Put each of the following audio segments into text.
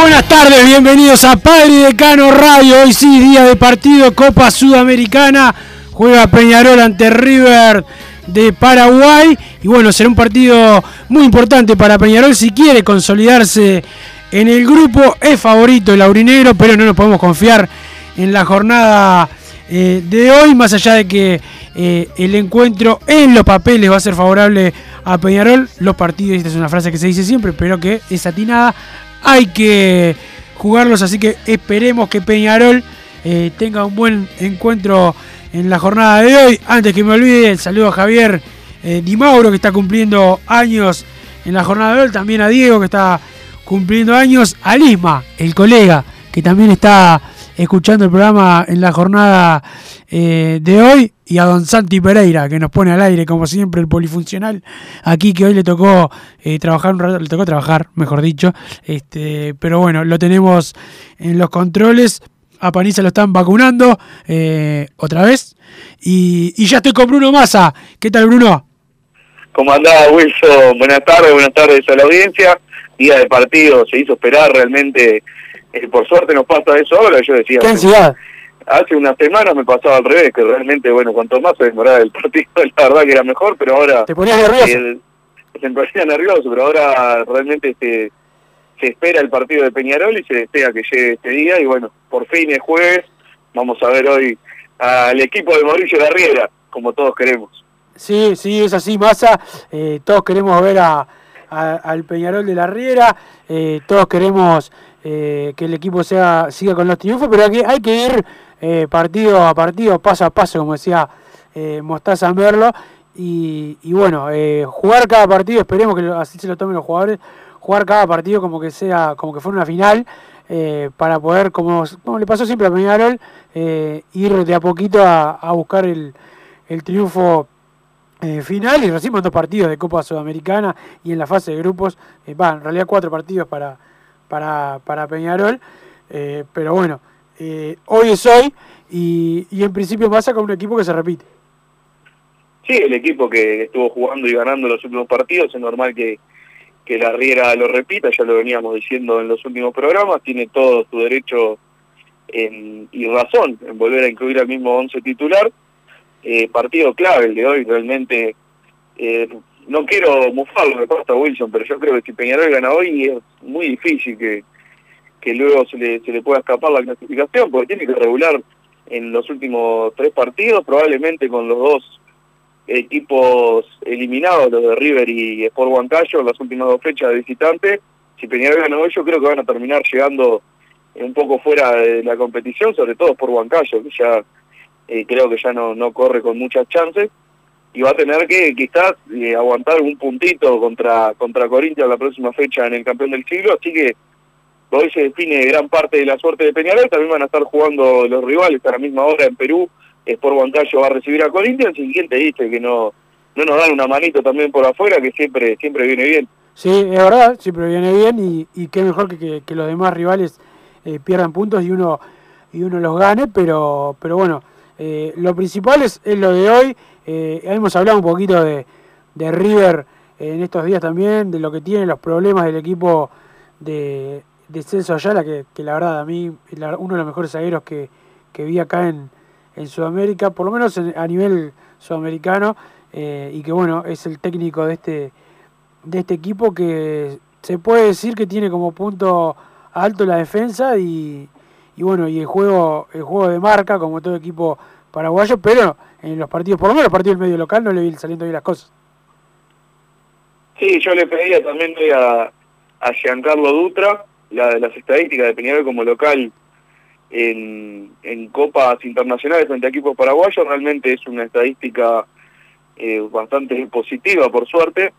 Buenas tardes, bienvenidos a Padre Decano Radio. Hoy sí, día de partido Copa Sudamericana. Juega Peñarol ante River de Paraguay. Y bueno, será un partido muy importante para Peñarol si quiere consolidarse en el grupo. Es favorito el aurinegro, pero no nos podemos confiar en la jornada eh, de hoy, más allá de que eh, el encuentro en los papeles va a ser favorable a Peñarol. Los partidos, esta es una frase que se dice siempre, pero que es atinada. Hay que jugarlos, así que esperemos que Peñarol eh, tenga un buen encuentro en la jornada de hoy. Antes que me olvide, saludo a Javier eh, Di Mauro, que está cumpliendo años en la jornada de hoy. También a Diego, que está cumpliendo años. A el colega, que también está escuchando el programa en la jornada eh, de hoy. Y a Don Santi Pereira, que nos pone al aire, como siempre, el polifuncional. Aquí que hoy le tocó eh, trabajar un rato, le tocó trabajar, mejor dicho. Este, pero bueno, lo tenemos en los controles. A Paniza lo están vacunando eh, otra vez. Y, y ya estoy con Bruno Massa. ¿Qué tal, Bruno? ¿Cómo andaba Wilson? Buenas tardes, buenas tardes a la audiencia. Día de partido, se hizo esperar realmente. Eh, por suerte nos pasa eso ahora, yo decía. ¿Qué ansiedad? Hace unas semanas me pasaba al revés, que realmente, bueno, cuanto más se demoraba el partido, la verdad que era mejor, pero ahora... ¿Te ponías nervioso? eh, se me ponía nervioso, pero ahora realmente se, se espera el partido de Peñarol y se desea que llegue este día. Y bueno, por fin es jueves, vamos a ver hoy al equipo de Mauricio Larriera, como todos queremos. Sí, sí, es así, Massa. Eh, todos queremos ver a, a- al Peñarol de la Riera. eh, todos queremos eh, que el equipo sea siga con los triunfos, pero hay que, hay que ir eh, partido a partido, paso a paso, como decía eh, Mostaza Merlo. Y, y bueno, eh, jugar cada partido, esperemos que así se lo tomen los jugadores, jugar cada partido como que sea, como que fuera una final, para poder, como, como le pasó siempre a Peñarol, ir de a poquito a, buscar el, triunfo final y recién dos partidos de Copa Sudamericana y en la fase de grupos, va, en realidad cuatro partidos para, para, para Peñarol, eh, pero bueno, eh, hoy es hoy y, y en principio pasa con un equipo que se repite. Sí, el equipo que estuvo jugando y ganando los últimos partidos, es normal que, que la Riera lo repita, ya lo veníamos diciendo en los últimos programas, tiene todo su derecho en- y razón en volver a incluir al mismo once titular. Eh, partido clave el de hoy, realmente, no quiero mufar lo que pasa a Wilson, pero yo creo que si Peñarol gana hoy es muy difícil que, que luego se le, se le pueda escapar la clasificación, porque tiene que regular en los últimos tres partidos, probablemente con los dos equipos eliminados, los de River y Sport Huancayo, las últimas dos fechas de visitante. Si Peñarol gana hoy, yo creo que van a terminar llegando un poco fuera de la competición, sobre todo por Huancayo, que ya eh, creo que ya no, no corre con muchas chances. Y va a tener que quizás eh, aguantar un puntito contra, contra Corinthians la próxima fecha en el campeón del siglo, así que hoy se define gran parte de la suerte de Peñarol, también van a estar jugando los rivales a la misma hora en Perú, Sport Huancayo va a recibir a Corinthians y quién te dice que no no nos dan una manito también por afuera que siempre siempre viene bien. Sí, es verdad, siempre viene bien y, qué mejor que, que, los demás rivales eh, pierdan puntos y uno y uno los gane, pero pero bueno, eh, lo principal es, es, lo de hoy. Eh, hemos hablado un poquito de, de River en estos días también, de lo que tiene, los problemas del equipo de, de Celso Ayala, que, que la verdad a mí es uno de los mejores zagueros que, que vi acá en, en Sudamérica, por lo menos a nivel sudamericano, eh, y que bueno, es el técnico de este, de este equipo que se puede decir que tiene como punto alto la defensa y, y bueno, y el juego, el juego de marca, como todo equipo paraguayo, pero en los partidos, por lo menos los partidos del medio local, no le vi saliendo bien las cosas. Sí, yo le pedía también a, a Giancarlo Dutra la, de las estadísticas de Peñarol como local en, en copas internacionales frente a equipos paraguayos, realmente es una estadística eh, bastante positiva, por suerte.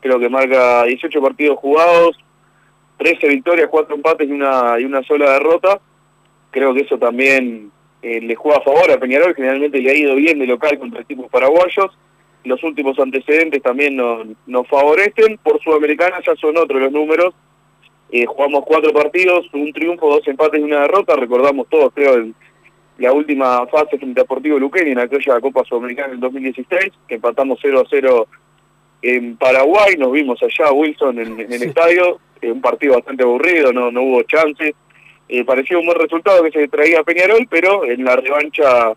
Creo que marca 18 partidos jugados, 13 victorias, 4 empates y una, y una sola derrota. Creo que eso también eh, le juega a favor a Peñarol, generalmente le ha ido bien de local contra equipos paraguayos. Los últimos antecedentes también nos, nos favorecen. Por Sudamericana ya son otros los números. Eh, jugamos cuatro partidos, un triunfo, dos empates y una derrota. Recordamos todos, creo, el, la última fase frente a Deportivo Luqueño en aquella Copa Sudamericana en 2016, que empatamos 0 a 0 en Paraguay, nos vimos allá Wilson en, en el estadio, un partido bastante aburrido, no, no hubo chances, eh, parecía un buen resultado que se traía Peñarol, pero en la revancha,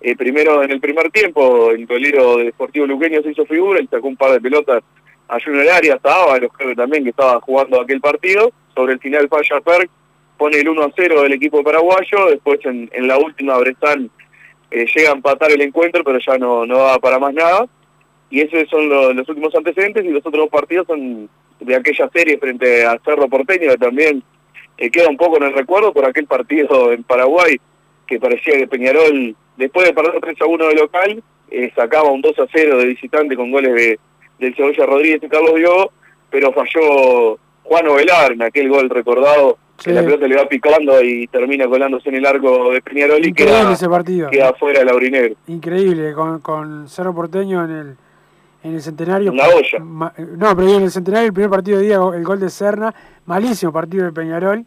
eh, primero en el primer tiempo, el golero de Deportivo Luqueño se hizo figura y sacó un par de pelotas a Junior Arias, a los creo también que estaba jugando aquel partido, sobre el final falla Perk, pone el 1 a 0 del equipo paraguayo, después en, en la última Brestán eh, llega a empatar el encuentro, pero ya no, no va para más nada. Y esos son los últimos antecedentes y los otros dos partidos son de aquella serie frente a Cerro Porteño, que también eh, queda un poco en el recuerdo por aquel partido en Paraguay, que parecía que Peñarol, después de perder 3 a 1 de local, eh, sacaba un 2 a 0 de visitante con goles de, del Cebolla Rodríguez y Carlos Diogo, pero falló Juan Ovelar en aquel gol recordado que la pelota le va picando y termina colándose en el arco de Peñarol y queda, ese partido. queda fuera el aurinegro. Increíble, con, con Cerro Porteño en el, en el centenario. La olla. no, pero en el centenario, el primer partido de día, el gol de Serna, malísimo partido de Peñarol,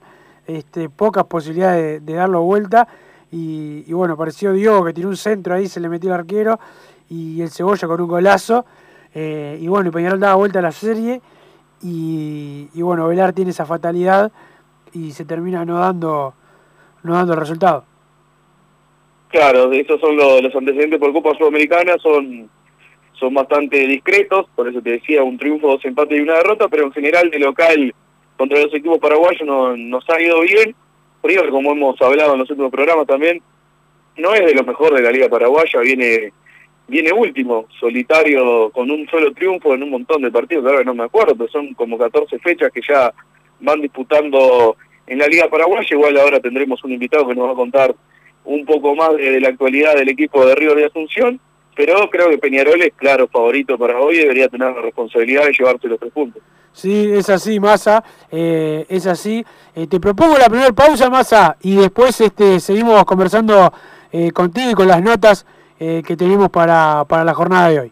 este, pocas posibilidades de, darlo vuelta. Y, y, bueno, apareció Diogo que tiró un centro ahí, se le metió el arquero y el Cebolla con un golazo. Eh, y bueno, Peñarol daba vuelta a la serie. Y, y bueno, Velar tiene esa fatalidad y se termina no dando, no dando el resultado. Claro, esos son los, los antecedentes por Copa Sudamericana, son, son bastante discretos, por eso te decía, un triunfo, dos empates y una derrota, pero en general de local contra los equipos paraguayos no, nos ha ido bien. River, como hemos hablado en los últimos programas también, no es de lo mejor de la Liga Paraguaya, viene viene último, solitario, con un solo triunfo en un montón de partidos, ahora no me acuerdo, pero son como 14 fechas que ya van disputando en la Liga Paraguaya. Igual ahora tendremos un invitado que nos va a contar un poco más de, la actualidad del equipo de Río de Asunción, pero creo que Peñarol es claro favorito para hoy, debería tener la responsabilidad de llevarse los tres puntos. Sí, es así, Massa, eh, es así. Eh, te propongo la primera pausa, Massa, y después este, seguimos conversando eh, contigo y con las notas eh, que tenemos para, para la jornada de hoy.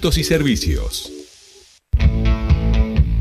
y servicios.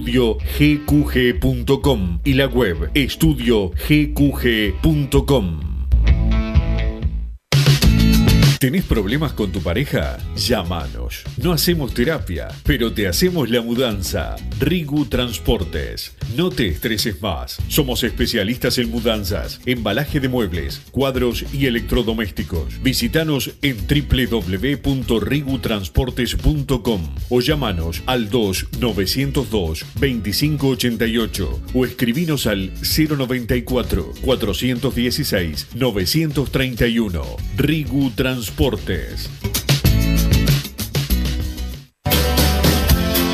estudiogqg.com y la web estudiogqg.com. ¿Tenés problemas con tu pareja? Llámanos. No hacemos terapia, pero te hacemos la mudanza. Rigu Transportes. No te estreses más. Somos especialistas en mudanzas, embalaje de muebles, cuadros y electrodomésticos. Visítanos en www.rigutransportes.com o llámanos al 2902 2588 o escribinos al 094 416 931. Rigu Transportes.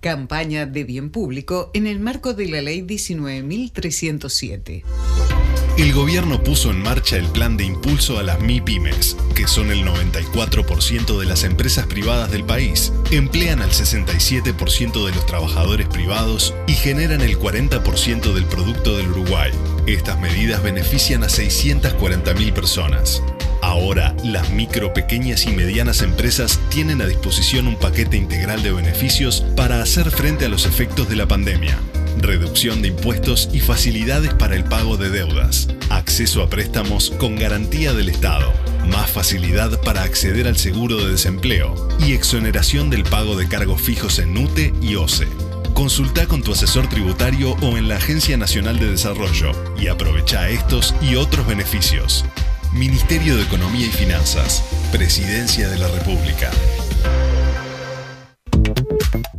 Campaña de bien público en el marco de la Ley 19.307. El gobierno puso en marcha el plan de impulso a las MIPYMES, que son el 94% de las empresas privadas del país, emplean al 67% de los trabajadores privados y generan el 40% del producto del Uruguay. Estas medidas benefician a 640.000 personas. Ahora, las micro, pequeñas y medianas empresas tienen a disposición un paquete integral de beneficios para hacer frente a los efectos de la pandemia. Reducción de impuestos y facilidades para el pago de deudas. Acceso a préstamos con garantía del Estado. Más facilidad para acceder al seguro de desempleo. Y exoneración del pago de cargos fijos en UTE y OCE. Consulta con tu asesor tributario o en la Agencia Nacional de Desarrollo y aprovecha estos y otros beneficios. Ministerio de Economía y Finanzas, Presidencia de la República.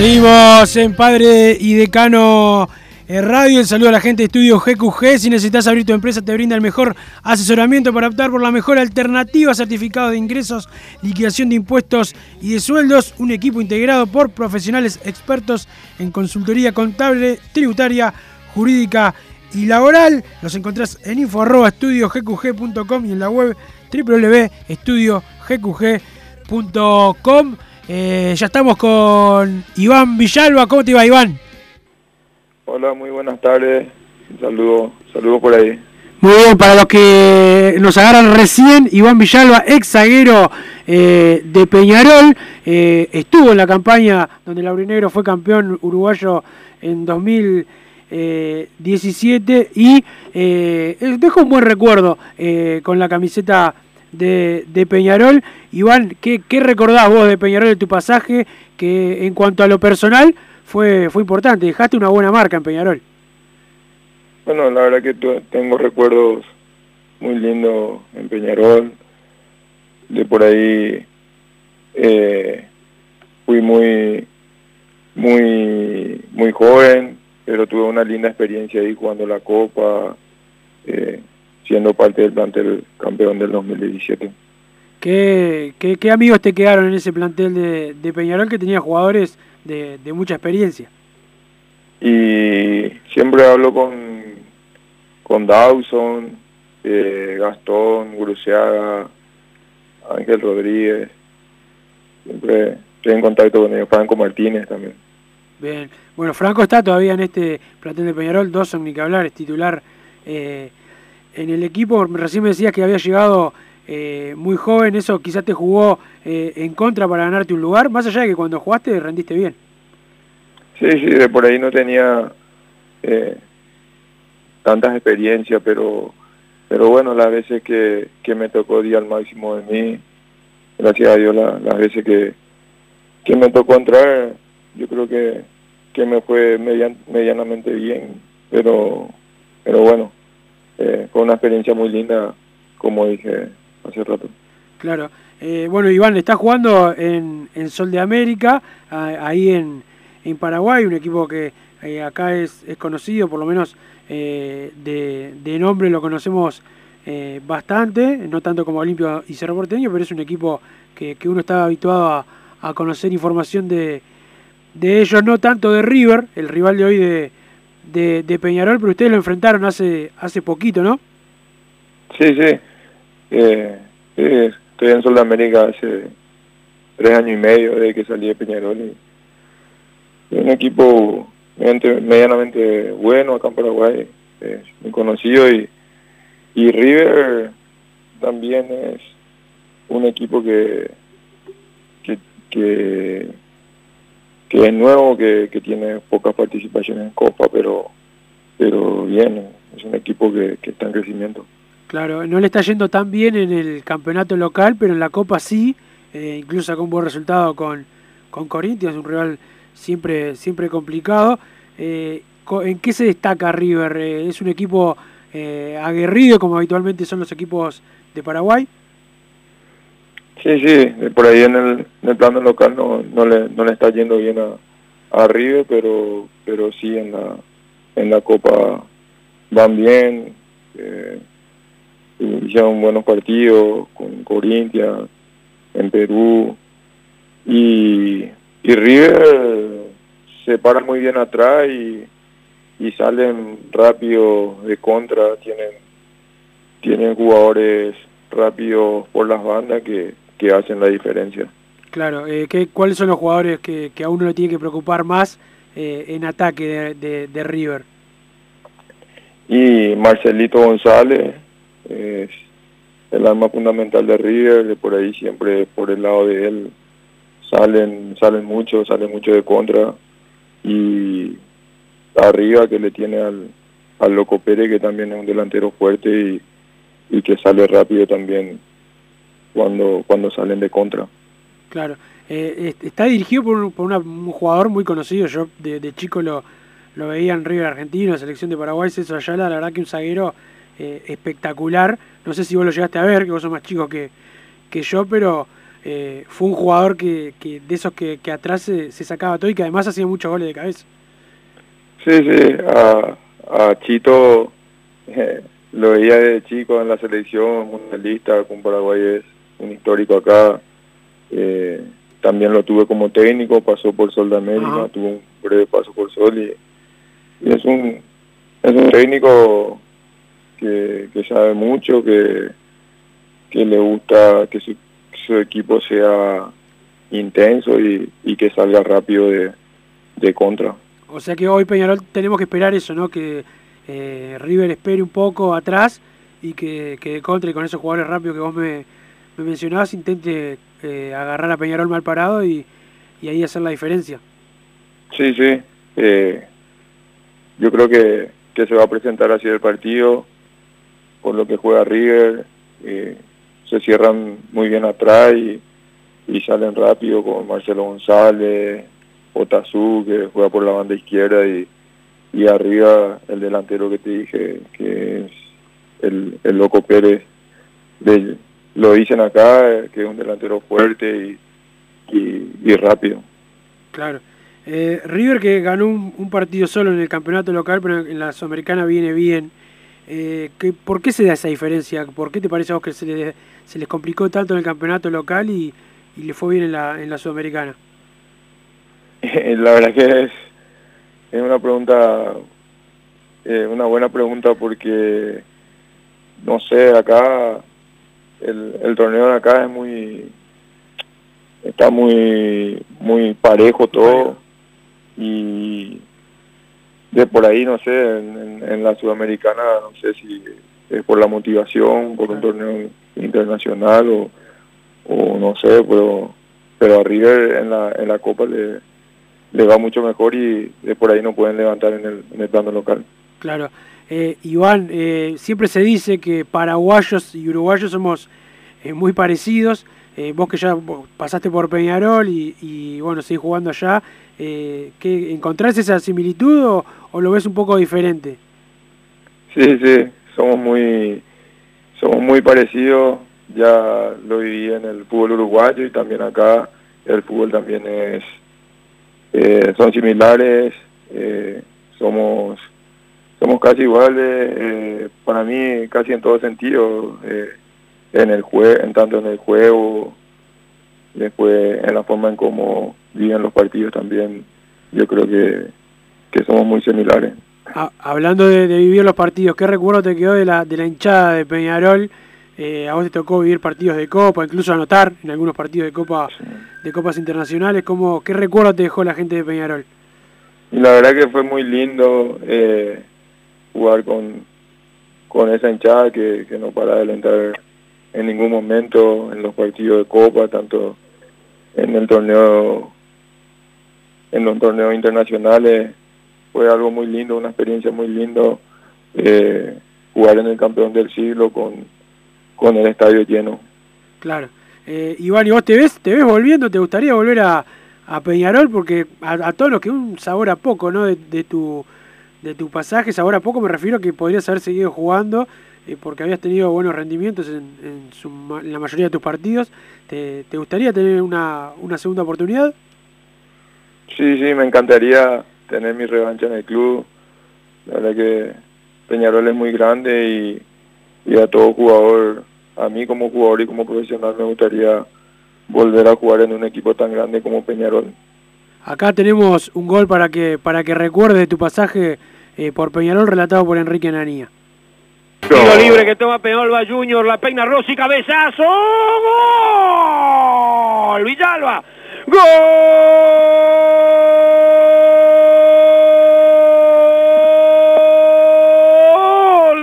Seguimos en Padre y Decano eh, radio. El saludo a la gente de Estudio GQG. Si necesitas abrir tu empresa, te brinda el mejor asesoramiento para optar por la mejor alternativa, certificado de ingresos, liquidación de impuestos y de sueldos. Un equipo integrado por profesionales expertos en consultoría contable, tributaria, jurídica y laboral. Los encontrás en info.estudiogqg.com y en la web www.estudiogqg.com. Eh, ya estamos con Iván Villalba. ¿Cómo te va, Iván? Hola, muy buenas tardes. Saludos, saludos por ahí. Muy bien, para los que nos agarran recién, Iván Villalba, ex zaguero eh, de Peñarol, eh, estuvo en la campaña donde Laurinegro fue campeón uruguayo en 2017 y dejó un buen recuerdo con la camiseta de, de Peñarol. Iván, ¿qué, ¿qué, recordás vos de Peñarol de tu pasaje? Que en cuanto a lo personal fue, fue importante, dejaste una buena marca en Peñarol. Bueno, la verdad que tengo recuerdos muy lindos en Peñarol. De por ahí eh, fui muy, muy, muy joven, pero tuve una linda experiencia ahí jugando la Copa. Eh, siendo parte del plantel campeón del 2017. ¿Qué, qué, amigos te quedaron en ese plantel de, de Peñarol que tenía jugadores de, de, mucha experiencia? Y siempre hablo con, con Dawson, eh, Gastón, Guruseaga, Ángel Rodríguez. Siempre estoy en contacto con ellos, Franco Martínez también. Bien, bueno, Franco está todavía en este plantel de Peñarol, Dawson ni que hablar, es titular. Eh, en el equipo, recién me decías que había llegado eh, muy joven, eso quizás te jugó eh, en contra para ganarte un lugar, más allá de que cuando jugaste rendiste bien. Sí, sí, de por ahí no tenía eh, tantas experiencias, pero pero bueno, las veces que, que me tocó día al máximo de mí, gracias a Dios las veces que, que me tocó entrar, yo creo que, que me fue medianamente bien, pero pero bueno, eh, fue una experiencia muy linda, como dije hace rato. Claro. Eh, bueno, Iván, está jugando en, en, Sol de América, ahí en, en, Paraguay, un equipo que eh, acá es, es, conocido, por lo menos de, de, nombre lo conocemos bastante, no tanto como Olimpio y Cerro Porteño, pero es un equipo que, que uno está habituado a, a conocer información de, de ellos, no tanto de River, el rival de hoy de, de, de, Peñarol, pero ustedes lo enfrentaron hace hace poquito, ¿no? Sí, sí. Eh, estoy en Sudamérica hace tres años y medio desde que salí de Peñarol. Y un equipo medianamente bueno acá en Paraguay, es muy conocido y, y River también es un equipo que, que, que que es nuevo, que, que tiene pocas participaciones en Copa, pero pero bien, es un equipo que, que, está en crecimiento. Claro, no le está yendo tan bien en el campeonato local, pero en la Copa sí, eh, incluso sacó un buen resultado con, con Corinthians, un rival siempre, siempre complicado. Eh, ¿En qué se destaca River? Eh, ¿Es un equipo aguerrido como habitualmente son los equipos de Paraguay? Sí, sí, por ahí en el, en el plano local no, no, le, no le está yendo bien a, a River, pero, pero sí en la, en la Copa van bien, eh, hicieron buenos partidos con Corinthians, en Perú, y, y River se para muy bien atrás y, y salen rápido de contra, tienen, tienen jugadores rápidos por las bandas que que hacen la diferencia. Claro, eh, ¿qué, ¿cuáles son los jugadores que, que a uno le tiene que preocupar más eh, en ataque de, de, River? Y Marcelito González es el arma fundamental de River, por ahí siempre por el lado de él salen salen mucho, salen mucho de contra y arriba que le tiene al, al Loco Pérez que también es un delantero fuerte y, y que sale rápido también cuando, cuando salen de contra. Claro. Eh, está dirigido por, por un jugador muy conocido, yo de, de, chico lo, lo veía en River Argentino, selección de Paraguay, César Ayala, la verdad que un zaguero eh, espectacular, no sé si vos lo llegaste a ver, que vos sos más chico que, que yo, pero eh, fue un jugador que, que de esos que, que atrás se, se, sacaba todo y que además hacía muchos goles de cabeza. Sí, sí, a, a Chito eh, lo veía de chico en la selección mundialista con Paraguay, es un histórico acá. Eh, también lo tuve como técnico, pasó por Sol de América, tuvo un breve paso por Sol y, y es un es un técnico que, que sabe mucho, que, que le gusta que su, su equipo sea intenso y, y que salga rápido de, de contra. O sea que hoy Peñarol tenemos que esperar eso, ¿no? Que eh, River espere un poco atrás y que, que contra y con esos jugadores rápidos que vos me, me mencionabas intente eh, agarrar a Peñarol mal parado y, ahí hacer la diferencia. Sí, sí. Eh, yo creo que, se va a presentar así el partido, por lo que juega River, eh, se cierran muy bien atrás y, salen rápido con Marcelo González, Otazú, que juega por la banda izquierda y, y arriba el delantero que te dije, que es el, el Loco Pérez. De, lo dicen acá, que es un delantero fuerte y, y, y rápido. Claro. Eh, River que ganó un, un, partido solo en el campeonato local, pero en la Sudamericana viene bien. Eh, que, ¿Por qué se da esa diferencia? ¿Por qué te parece a vos que se, le, se les complicó tanto en el campeonato local y, y le fue bien en la, en la Sudamericana? la verdad que es, es una pregunta, eh, una buena pregunta porque, no sé, acá, el, el torneo de acá es muy, está muy, muy parejo todo y de por ahí, no sé, en, en, en, la sudamericana, no sé si es por la motivación, por un torneo internacional o, o no sé, pero, pero a River en la, en la Copa le le va mucho mejor y de por ahí no pueden levantar en el, en el plano local. Claro. Eh, Iván, eh, siempre se dice que paraguayos y uruguayos somos eh, muy parecidos. Eh, vos que ya pasaste por Peñarol y, bueno, seguís jugando allá, ¿qué, ¿encontrás esa similitud o, o, lo ves un poco diferente? Sí, sí, somos muy, somos muy parecidos. Ya lo viví en el fútbol uruguayo y también acá el fútbol también es son similares, somos somos casi iguales, eh, para mí casi en todo sentido, eh, en el jue en tanto en el juego, después en la forma en cómo viven los partidos también, yo creo que, que somos muy similares. Ah, hablando de, de, vivir los partidos, ¿qué recuerdo te quedó de la, de la hinchada de Peñarol? Eh, a vos te tocó vivir partidos de Copa, incluso anotar en algunos partidos de Copa sí. de Copas Internacionales. ¿Cómo, ¿Qué recuerdo te dejó la gente de Peñarol? Y la verdad que fue muy lindo eh, jugar con, con esa hinchada que, que no para de alentar en ningún momento en los partidos de Copa, tanto en el torneo, en los torneos internacionales. Fue algo muy lindo, una experiencia muy lindo eh, jugar en el campeón del siglo con con el estadio lleno. Claro. Eh, Iván, ¿y vos te ves, te ves volviendo? ¿Te gustaría volver a, a Peñarol? Porque a, a todos los que un sabor a poco, ¿no? De, de, tu de tu pasaje, sabor a poco me refiero a que podrías haber seguido jugando eh, porque habías tenido buenos rendimientos en, en, su, la mayoría de tus partidos. ¿Te, te gustaría tener una, una segunda oportunidad? Sí, sí, me encantaría tener mi revancha en el club. La verdad que Peñarol es muy grande y, y a todo jugador a mí como jugador y como profesional me gustaría volver a jugar en un equipo tan grande como Peñarol. Acá tenemos un gol para que para que recuerde tu pasaje eh, por Peñarol relatado por Enrique Ananía. Tiro libre que toma Peñarol va Junior, la peina Rossi, cabezazo, gol, Villalba, gol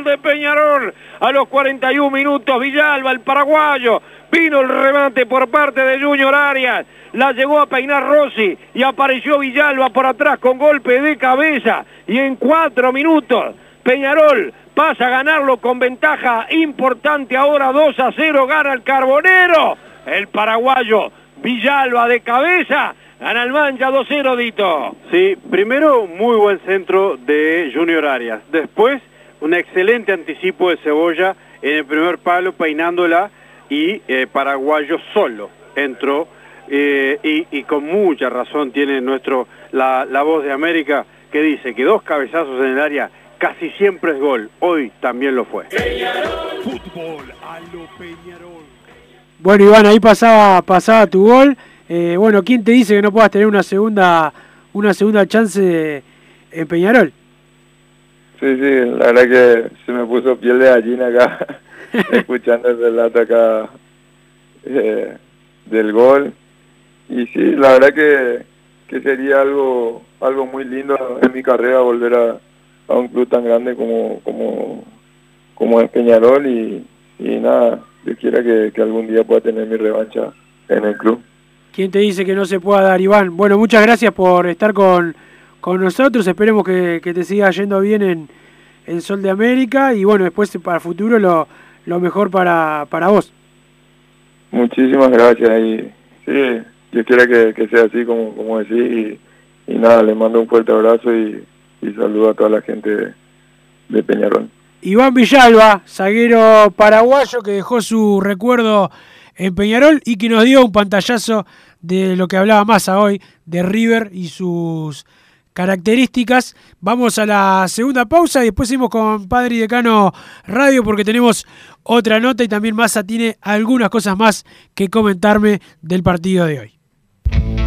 de Peñarol a los 41 minutos Villalba, el paraguayo, vino el remate por parte de Junior Arias, la llegó a peinar Rossi y apareció Villalba por atrás con golpe de cabeza y en cuatro minutos Peñarol pasa a ganarlo con ventaja importante ahora 2 a 0 gana el Carbonero, el paraguayo Villalba de cabeza Gana el Mancha 2-0, Dito. Sí, primero muy buen centro de Junior Arias. Después un excelente anticipo de Cebolla en el primer palo peinándola y eh, Paraguayo solo entró eh, y, y, con mucha razón tiene nuestro la, la, voz de América que dice que dos cabezazos en el área casi siempre es gol. Hoy también lo fue. Fútbol a lo Peñarol. Bueno, Iván, ahí pasaba, pasaba tu gol. Eh, bueno, ¿quién te dice que no puedas tener una segunda, una segunda chance en Peñarol? Sí, sí, la verdad que se me puso piel de gallina acá, escuchando el relato acá eh, del gol. Y sí, la verdad que, que sería algo algo muy lindo en mi carrera volver a, a un club tan grande como como como es Peñarol y, y nada, yo quiera que, que algún día pueda tener mi revancha en el club. ¿Quién te dice que no se pueda dar, Iván? Bueno, muchas gracias por estar con, con nosotros. Esperemos que, que te siga yendo bien en, en Sol de América y bueno, después para el futuro lo, lo mejor para, para vos. Muchísimas gracias y sí, yo quiera que, que sea así como, como decís y, nada, le mando un fuerte abrazo y, y saludo a toda la gente de, de Peñarol. Iván Villalba, zaguero paraguayo que dejó su recuerdo en Peñarol y que nos dio un pantallazo de lo que hablaba Massa hoy, de River y sus características. Vamos a la segunda pausa y después seguimos con Padre y Decano Radio porque tenemos otra nota y también Massa tiene algunas cosas más que comentarme del partido de hoy. Thank you.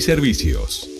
servicios.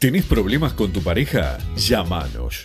¿Tenés problemas con tu pareja? Llámanos.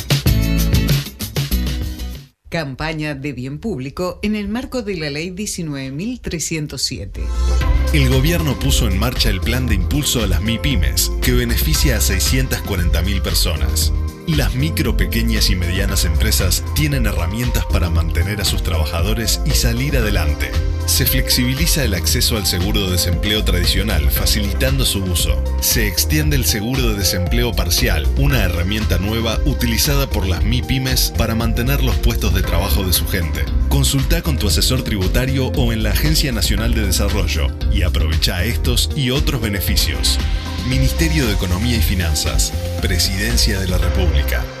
Campaña de bien público en el marco de la Ley 19.307. El gobierno puso en marcha el plan de impulso a las MIPIMES, que beneficia a 640.000 personas. Las micro, pequeñas y medianas empresas tienen herramientas para mantener a sus trabajadores y salir adelante. Se flexibiliza el acceso al seguro de desempleo tradicional, facilitando su uso. Se extiende el seguro de desempleo parcial, una herramienta nueva utilizada por las MIPIMES para mantener los puestos de trabajo de su gente. Consulta con tu asesor tributario o en la Agencia Nacional de Desarrollo y aprovecha estos y otros beneficios. Ministerio de Economía y Finanzas, Presidencia de la República.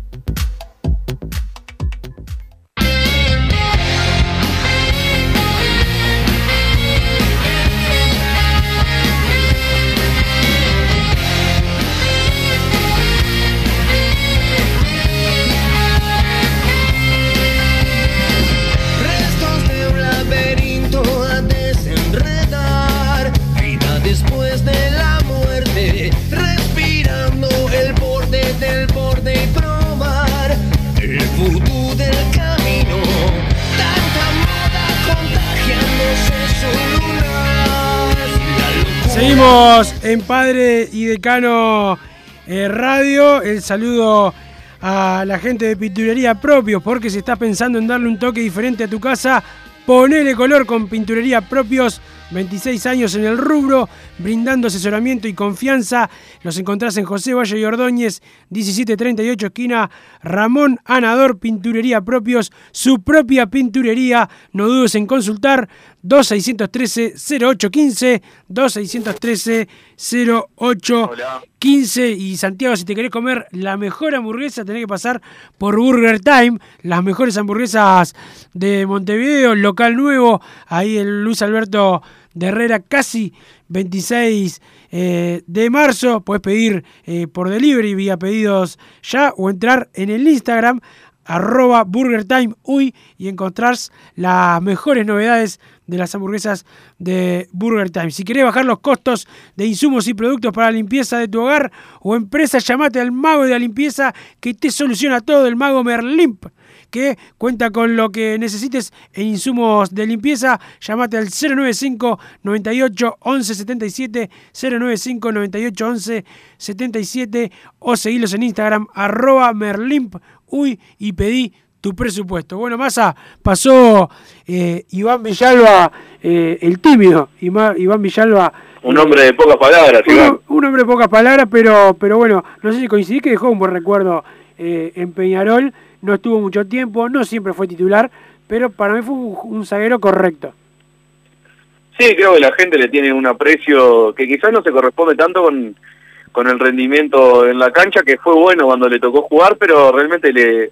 En Padre y Decano eh, Radio. El saludo a la gente de Pinturería Propios, porque si estás pensando en darle un toque diferente a tu casa, ponele color con Pinturería Propios. 26 años en el rubro, brindando asesoramiento y confianza. Los encontrás en José Valle y Ordóñez, 1738 esquina Ramón Anador, Pinturería Propios, su propia pinturería. No dudes en consultar 2613-0815, 2613-0815. Y Santiago, si te querés comer la mejor hamburguesa, tenés que pasar por Burger Time, las mejores hamburguesas de Montevideo, local nuevo, ahí en Luis Alberto de Herrera, casi 26 eh, de marzo. Puedes pedir eh, por delivery vía pedidos ya o entrar en el Instagram arroba Burger Time Uy y encontrás las mejores novedades de las hamburguesas de Burger Time. Si querés bajar los costos de insumos y productos para la limpieza de tu hogar o empresa, llamate al mago de la limpieza que te soluciona todo, el mago Merlimp que cuenta con lo que necesites en insumos de limpieza. Llámate al 095 98 11 77 095 98 11 77 o seguilos en Instagram arroba merlimp uy y pedí tu presupuesto. Bueno, Massa, pasó eh, Iván Villalba, eh, el tímido, Iván Villalba. Un hombre de pocas palabras, Un, Iván. un hombre de pocas palabras, pero, pero bueno, no sé si coincidí que dejó un buen recuerdo eh, en Peñarol. No estuvo mucho tiempo, no siempre fue titular, pero para mí fue un, un zaguero correcto. Sí, creo que la gente le tiene un aprecio que quizás no se corresponde tanto con, con el rendimiento en la cancha, que fue bueno cuando le tocó jugar, pero realmente le,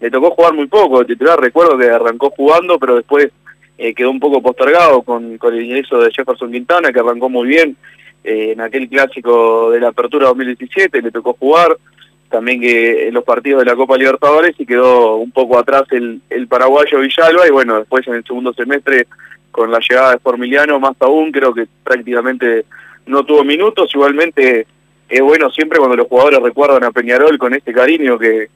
le tocó jugar muy poco. Titular recuerdo que arrancó jugando, pero después eh, quedó un poco postergado con, con el ingreso de Jefferson Quintana, que arrancó muy bien eh, en aquel clásico de la Apertura 2017, le tocó jugar también que en los partidos de la Copa Libertadores y quedó un poco atrás el, el paraguayo Villalba y bueno, después en el segundo semestre con la llegada de Formiliano más aún, creo que prácticamente no tuvo minutos, igualmente es bueno siempre cuando los jugadores recuerdan a Peñarol con este cariño que,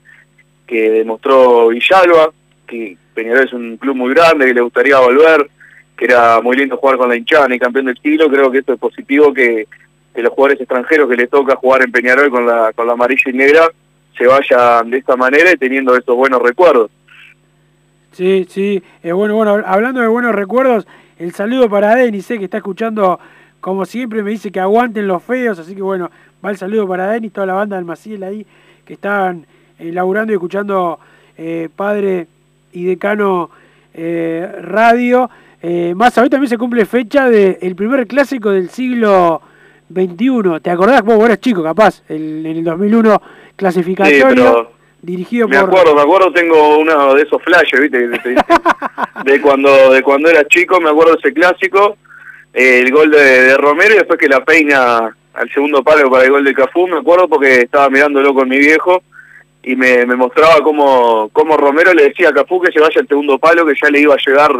que demostró Villalba, que Peñarol es un club muy grande, que le gustaría volver, que era muy lindo jugar con la hinchada y campeón del siglo, creo que esto es positivo que, que los jugadores extranjeros que les toca jugar en Peñarol con la, con la amarilla y negra se vayan de esta manera y teniendo estos buenos recuerdos. Sí, sí, eh, bueno, bueno, hablando de buenos recuerdos, el saludo para Denis, sé que está escuchando como siempre, me dice que aguanten los feos, así que bueno, va el saludo para Denis, toda la banda del Maciel ahí, que estaban eh, laburando y escuchando eh, Padre y Decano eh, Radio. Eh, más hoy también se cumple fecha del primer clásico del siglo XXI. ¿Te acordás? Vos, eras chico, capaz, el, en el 2001 clasificatorio. Sí, pero dirigido me por... acuerdo, me acuerdo, tengo uno de esos flashes, ¿viste? De, de- de cuando de cuando era chico, me acuerdo ese clásico, eh, el gol de, de Romero y después que la peina al segundo palo para el gol de Cafú, me acuerdo porque estaba mirándolo con mi viejo y me, me mostraba cómo, cómo Romero le decía a Cafú que se vaya al segundo palo, que ya le iba a llegar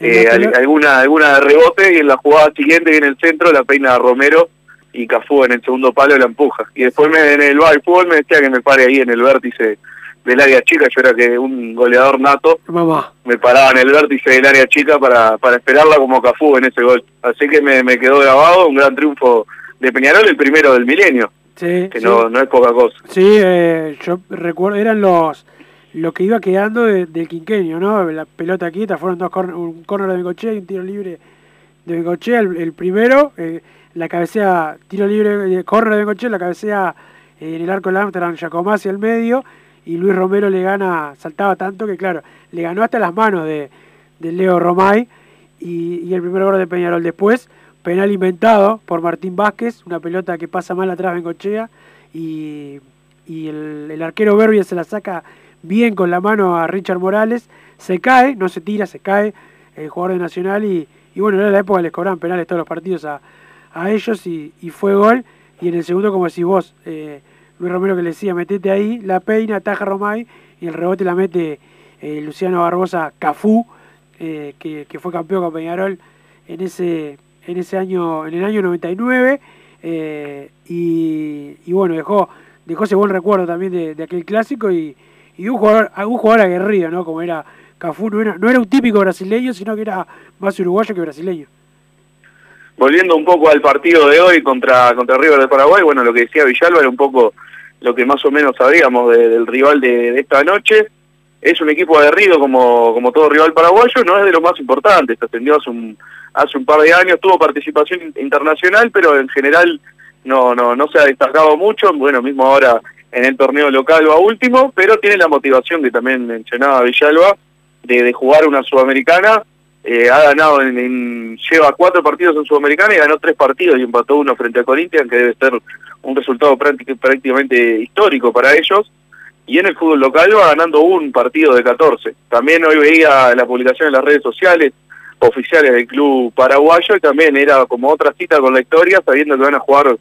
eh, al- alguna alguna de rebote y en la jugada siguiente en el centro la peina a Romero y Cafú en el segundo palo la empuja. Y después me, en el bar fútbol me decía que me pare ahí en el vértice del área chica, yo era que un goleador nato, Mamá. me paraba en el vértice del área chica para, para esperarla como Cafú en ese gol. Así que me, me quedó grabado un gran triunfo de Peñarol, el primero del milenio, Sí, que sí. no, no es poca cosa. Sí, eh, yo recuerdo, eran los lo que iba quedando de- del quinquenio, ¿no? La pelota quieta, fueron dos cor- un córner de Bengochea y un tiro libre de Bengochea, el, el primero, eh, la cabecea, tiro libre, de córner de Bengochea, la cabecea eh, en el arco de Amsterdam, Giacomazzi al medio, y Luis Romero le gana, saltaba tanto que claro, le ganó hasta las manos de, de Leo Romay, y, y el primer gol de Peñarol después, penal inventado por Martín Vázquez, una pelota que pasa mal atrás Bengochea, y, y el, arquero Berbia se la saca bien con la mano a Richard Morales, se cae, no se tira, se cae el jugador de Nacional y, bueno, era la época les cobraban penales todos los partidos a, a ellos y, y fue gol y en el segundo como decís vos, eh, Luis Romero que le decía, metete ahí, la peina, taja Romay y el rebote la mete eh, Luciano Barbosa Cafú, eh, que, que fue campeón con Peñarol en ese, en ese año, en el año 99 eh, y, y bueno, dejó, dejó ese buen recuerdo también de, aquel clásico y, y un jugador, un jugador aguerrido, ¿no? Como era Cafú, no era, no era un típico brasileño, sino que era más uruguayo que brasileño. Volviendo un poco al partido de hoy contra, contra River de Paraguay, bueno, lo que decía Villalba era un poco lo que más o menos sabíamos de- del rival de esta noche. Es un equipo aguerrido como, como todo rival paraguayo, no es de lo más importante, se atendió hace un, hace un par de años, tuvo participación in- internacional, pero en general no, no, no se ha destacado mucho, bueno, mismo ahora en el torneo local va último, pero tiene la motivación que también mencionaba Villalba, de, de jugar una sudamericana, eh, ha ganado, en, lleva cuatro partidos en Sudamericana y ganó tres partidos y empató uno frente a Corinthians, que debe ser un resultado prácti- prácticamente histórico para ellos. Y en el fútbol local va ganando un partido de 14. También hoy veía la publicación en las redes sociales oficiales del club paraguayo y también era como otra cita con la historia, sabiendo que van a jugar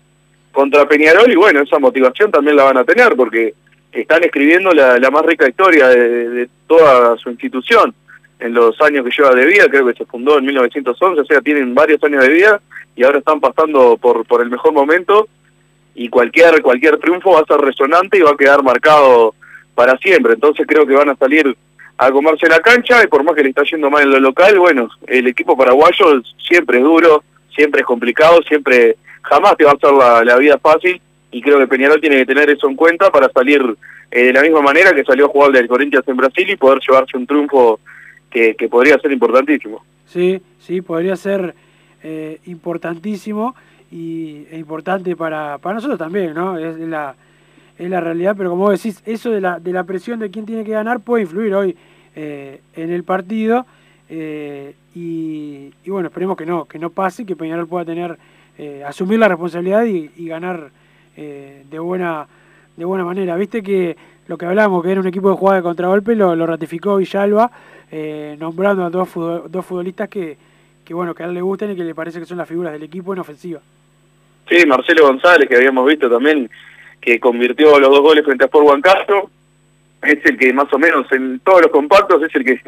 contra Peñarol y bueno, esa motivación también la van a tener porque están escribiendo la, más rica historia de, de toda su institución en los años que lleva de vida, creo que se fundó en 1911, o sea, tienen varios años de vida y ahora están pasando por, por el mejor momento y cualquier, cualquier triunfo va a ser resonante y va a quedar marcado para siempre, entonces creo que van a salir a comerse la cancha y por más que le está yendo mal en lo local, bueno, el equipo paraguayo siempre es duro, siempre es complicado, siempre, jamás te va a hacer la, vida fácil y creo que Peñarol tiene que tener eso en cuenta para salir eh, de la misma manera que salió a jugar del Corinthians en Brasil y poder llevarse un triunfo que, que podría ser importantísimo. Sí, sí, podría ser eh, importantísimo y e importante para, para nosotros también, ¿no? Es la, es la realidad, pero como decís, eso de la, de la presión de quién tiene que ganar puede influir hoy eh, en el partido eh, y, bueno, esperemos que no, que no pase, que Peñarol pueda tener, eh, asumir la responsabilidad y, ganar de buena de buena manera. Viste que lo que hablamos, que era un equipo de jugada de contragolpe, lo, lo ratificó Villalba, nombrando a dos, dos futbolistas que, que bueno, que a él le gustan y que le parece que son las figuras del equipo en ofensiva. Sí, Marcelo González, que habíamos visto también, que convirtió los dos goles frente a Sport Huancayo, es el que más o menos en todos los compactos es el que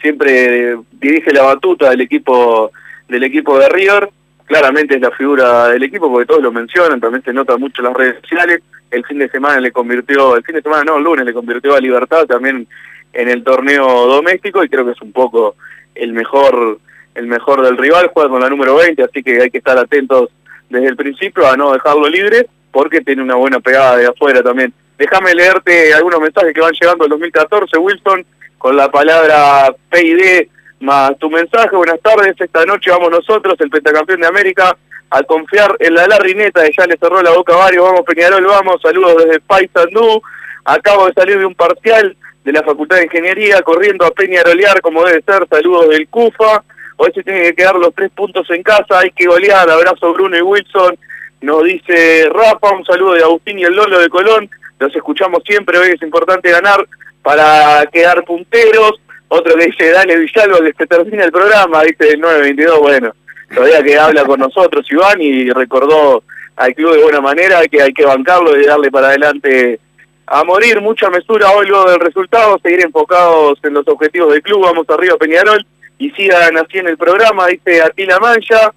siempre dirige la batuta del equipo del equipo de River. Claramente es la figura del equipo porque todos lo mencionan, también se nota mucho en las redes sociales. el fin de semana le convirtió, el fin de semana no, el lunes le convirtió a Libertad también en el torneo doméstico y creo que es un poco el mejor el mejor del rival, juega con la número 20, así que hay que estar atentos desde el principio a no dejarlo libre porque tiene una buena pegada de afuera también. Déjame leerte algunos mensajes que van llegando en 2014, Wilson, con la palabra PID más tu mensaje. Buenas tardes, esta noche vamos nosotros, el pentacampeón de América, a confiar en la larrineta, ya le cerró la boca a varios, vamos Peñarol, vamos, saludos desde Paysandú, acabo de salir de un parcial de la Facultad de Ingeniería, corriendo a Peñarolear como debe ser, saludos del CUFA, hoy se tienen que quedar los tres puntos en casa, hay que golear, abrazo Bruno y Wilson, nos dice Rafa, un saludo de Agustín y el Lolo de Colón, los escuchamos siempre, hoy es importante ganar para quedar punteros, otro que dice, dale Villalba que se termina el programa, dice el 922, bueno, todavía que habla con nosotros Iván y recordó al club de buena manera que hay que bancarlo y darle para adelante a morir, mucha mesura hoy luego del resultado, seguir enfocados en los objetivos del club, vamos arriba Peñarol y sigan así en el programa, dice Atila Mancha,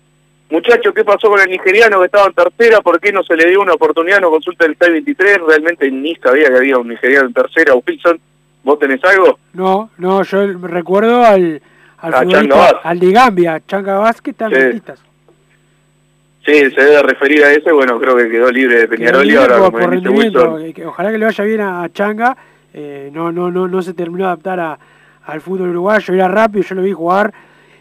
muchacho, ¿qué pasó con el nigeriano que estaba en tercera? ¿Por qué no se le dio una oportunidad? No consulta el 623, realmente ni sabía que había un nigeriano en tercera, Wilson, ¿vos tenés algo? No, no, yo recuerdo al, al, A futbolista- Changa Vaz. al de Gambia, Changa Vázquez, están Sí. Sí, se debe referir a ese, bueno, creo que quedó libre de Peñarol y ahora, como Wilson, ojalá que le vaya bien a, a Changa. eh, no, no, no, no se terminó de adaptar a- al fútbol uruguayo, era rápido, yo lo vi jugar,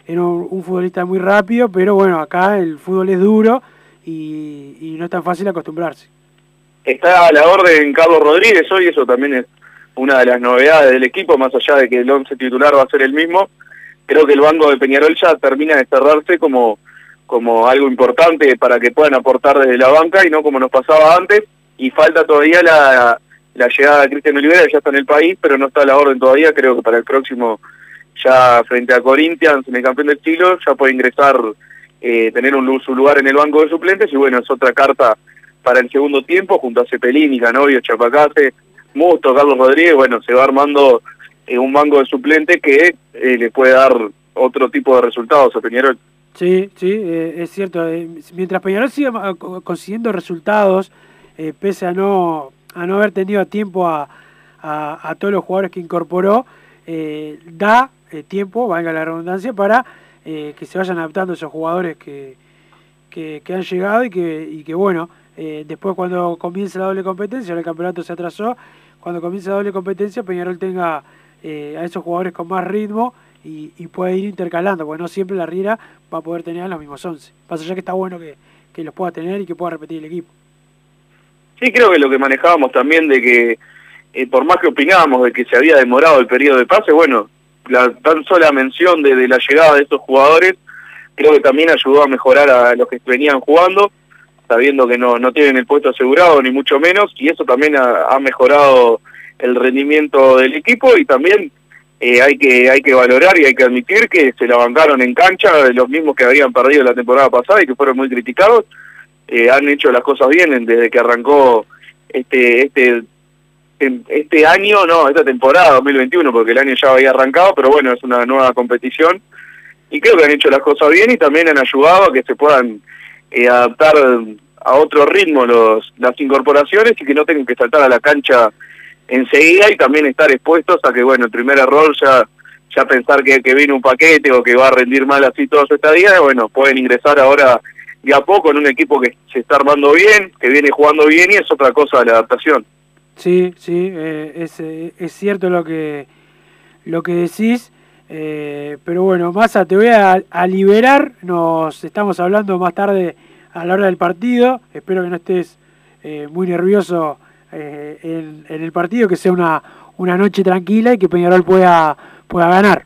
era un, futbolista muy rápido, pero bueno, acá el fútbol es duro y, y no es tan fácil acostumbrarse. está a la orden Carlos Rodríguez hoy, eso también es una de las novedades del equipo, más allá de que el once titular va a ser el mismo, creo que el banco de Peñarol ya termina de cerrarse como, como algo importante para que puedan aportar desde la banca y no como nos pasaba antes, y falta todavía la, la llegada de Cristian Olivera, ya está en el país, pero no está a la orden todavía, creo que para el próximo, ya frente a Corinthians, en el campeón del siglo, ya puede ingresar, eh, tener un, su lugar en el banco de suplentes, y bueno, es otra carta para el segundo tiempo, junto a Cepelini, Canovio, Chapacase, Musto, Carlos Rodríguez, bueno, se va armando eh, un banco de suplentes que eh, le puede dar otro tipo de resultados a Peñarol. Sí, sí, eh, es cierto. mientras Peñarol siga consiguiendo resultados, pese a no, a no haber tenido tiempo a, a, todos los jugadores que incorporó, eh, da eh, tiempo, valga la redundancia, para eh, que se vayan adaptando esos jugadores que, que, que han llegado y que, y que bueno, después cuando comience la doble competencia, el campeonato se atrasó, cuando comience la doble competencia, Peñarol tenga a esos jugadores con más ritmo y, y puede ir intercalando, porque no siempre la Riera va a poder tener a los mismos 11. Pasa ya que está bueno que, que los pueda tener y que pueda repetir el equipo. Sí, creo que lo que manejábamos también de que, eh, por más que opinábamos de que se había demorado el periodo de pase, bueno, la tan sola mención de, de la llegada de estos jugadores, creo que también ayudó a mejorar a los que venían jugando, sabiendo que no, no tienen el puesto asegurado, ni mucho menos, y eso también ha, mejorado el rendimiento del equipo y también eh, hay que hay que valorar y hay que admitir que se la bancaron en cancha los mismos que habían perdido la temporada pasada y que fueron muy criticados eh, han hecho las cosas bien en- desde que arrancó este este este año no esta temporada 2021 porque el año ya había arrancado pero bueno es una nueva competición. Y creo que han hecho las cosas bien y también han ayudado a que se puedan eh, adaptar a otro ritmo los las incorporaciones y que no tengan que saltar a la cancha enseguida y también estar expuestos a que, bueno, el primer error ya ya pensar que, que viene un paquete o que va a rendir mal así toda su estadía, bueno, pueden ingresar ahora de a poco en un equipo que se está armando bien, que viene jugando bien y es otra cosa de la adaptación. Sí, sí, eh, es, eh, es cierto lo que, lo que decís. eh, pero bueno, Massa, te voy a, a liberar. Nos estamos hablando más tarde a la hora del partido. Espero que no estés eh, muy nervioso en, en el partido, que sea una, una noche tranquila y que Peñarol pueda, pueda ganar.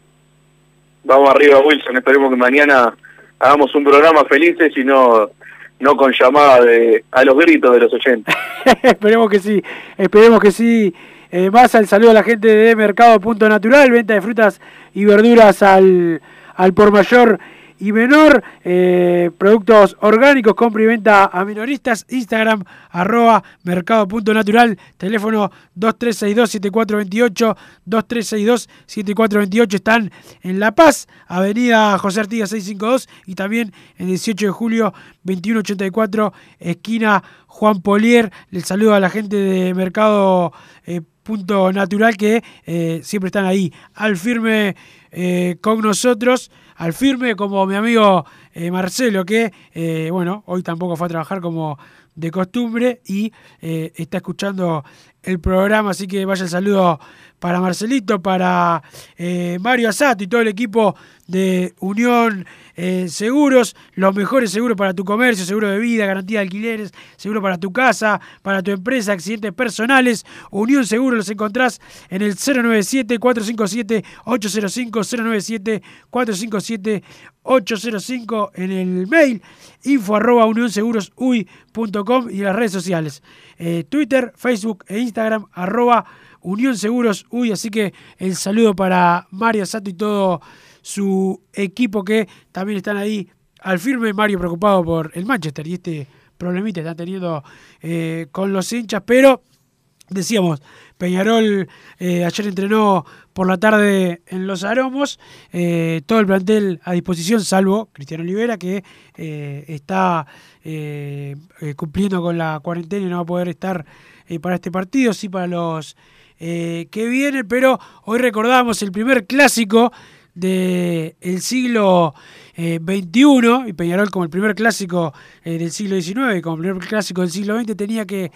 Vamos arriba, Wilson, esperemos que mañana hagamos un programa felices y no, no con llamada de, a los gritos de los 80. esperemos que sí, esperemos que sí. Eh, más al saludo a la gente de Mercado Punto Natural, venta de frutas y verduras al, al por mayor y menor, eh, productos orgánicos, compra y venta a minoristas, Instagram, arroba mercado punto natural, teléfono 2362-7428, 2362-7428, están en La Paz, avenida José Artigas 652 y también en 18 de julio 2184, esquina Juan Polier, el saludo a la gente de Mercado eh, Punto Natural que eh, siempre están ahí al firme eh, con nosotros, al firme como mi amigo eh, Marcelo que, eh, bueno, hoy tampoco fue a trabajar como de costumbre y está escuchando el programa, así que vaya el saludo para Marcelito, para Mario Asato y todo el equipo de Unión eh, Seguros, los mejores seguros para tu comercio, seguro de vida, garantía de alquileres, seguro para tu casa, para tu empresa, accidentes personales. Unión Seguros los encontrás en el 097-457-805, 097-457-805 en el mail info arroba unionsegurosuy.com y las redes sociales. Eh, Twitter, Facebook e Instagram arroba Unión Seguros Uy, así que el saludo para Mario Sato y todo su equipo que también están ahí al firme. Mario preocupado por el Manchester y este problemita están teniendo eh, con los hinchas, pero decíamos, Peñarol eh, ayer entrenó por la tarde en Los Aromos, eh, todo el plantel a disposición, salvo Cristiano Olivera, que está cumpliendo con la cuarentena y no va a poder estar para este partido, sí para los que vienen, pero hoy recordamos el primer clásico del siglo eh, XXI, y Peñarol como el primer clásico eh, del siglo XIX como el primer clásico del siglo XX tenía que,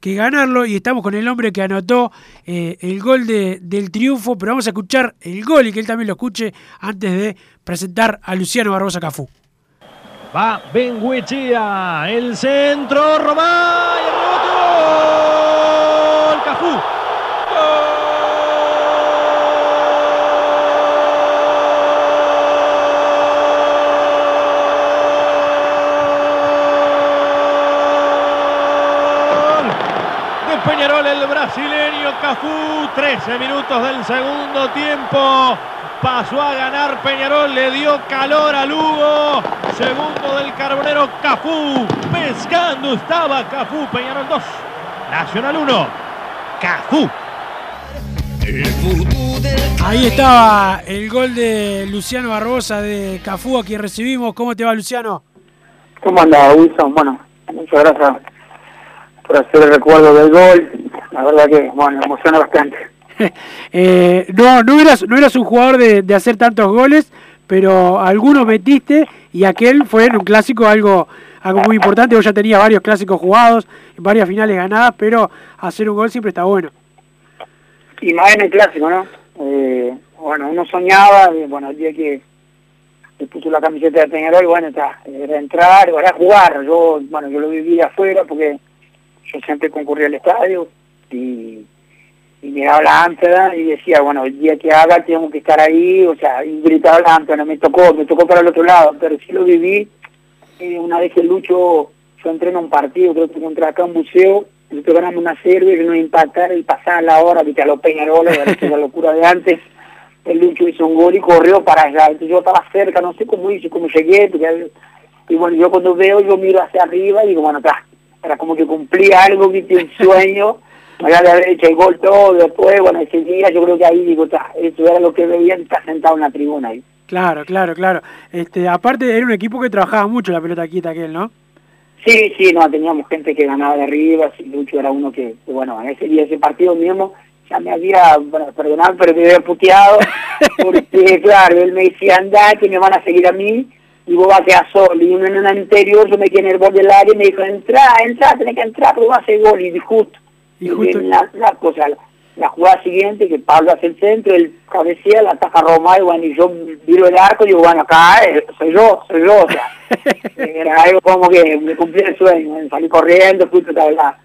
que ganarlo, y estamos con el hombre que anotó eh, el gol de- del triunfo, pero vamos a escuchar el gol y que él también lo escuche antes de presentar a Luciano Barbosa Cafú. Va Benguechea, el centro, Román, y el rebote, gol, Cafú. Gol De Peñarol el Cafú, 13 minutos del segundo tiempo. Pasó a ganar Peñarol, le dio calor a Lugo. Segundo del Carbonero Cafú. Pescando estaba Cafú. Peñarol 2. Nacional 1. Cafú. Ahí estaba el gol de Luciano Barbosa de Cafú, a quien recibimos. ¿Cómo te va, Luciano? ¿Cómo anda, Wilson? Bueno, muchas gracias por hacer el recuerdo del gol. La verdad que, bueno, emociona bastante. Eh, no, no eras, no eras un jugador de, de hacer tantos goles, pero algunos metiste y aquel fue en un clásico algo, algo muy importante. Vos ya tenías varios clásicos jugados, varias finales ganadas, pero hacer un gol siempre está bueno. Y más en el clásico, ¿no? Eh, bueno, uno soñaba, y, bueno, el día que se puso la camiseta de Peñarol, bueno, está, era entrar, era jugar. Yo, bueno, yo lo viví afuera porque yo siempre concurría al estadio y, y miraba la Amsterdam y decía, bueno, el día que haga tengo que estar ahí, o sea, y gritaba la Amsterdam, me tocó, me tocó para el otro lado, pero sí lo viví. Eh, una vez que Lucho, yo entré en un partido, creo que contra acá un museo, nosotros ganamos una serie que nos impactara y pasaba la hora, viste, a los Peñaroles, la locura de antes. El Lucho hizo un gol y corrió para allá. Entonces yo estaba cerca, no sé cómo hice, cómo llegué. porque- y bueno, yo cuando veo, yo miro hacia arriba y digo, bueno, está. Era como que cumplí algo, viste, un sueño. Me de haber hecho el gol todo, después, bueno, ese día yo creo que ahí digo, está, eso era lo que veía, sentado en la tribuna ahí. Claro, claro, claro. Este, aparte era un equipo que trabajaba mucho la pelota quieta aquel, ¿no? Sí, sí, no, teníamos gente que ganaba de arriba, sí, Lucho era uno que, bueno, en ese día, ese partido mismo, ya me había, bueno, perdonad, pero me había puteado, porque claro, él me decía, anda, que me van a seguir a mí, y vos vas a quedar solo, y uno en el anterior, yo me quedé en el borde del área, y me dijo, entra, entra, tenés que entrar, pero vas a hacer gol, y justo, y justo en la, la cosa, la, la jugada siguiente, que Pablo hace el centro, él cabecea, la ataja Roma, y bueno, y yo miro el arco, y digo, bueno, acá eh, soy yo, soy yo, o sea, era algo como que me cumplí el sueño, salí corriendo, fui a la,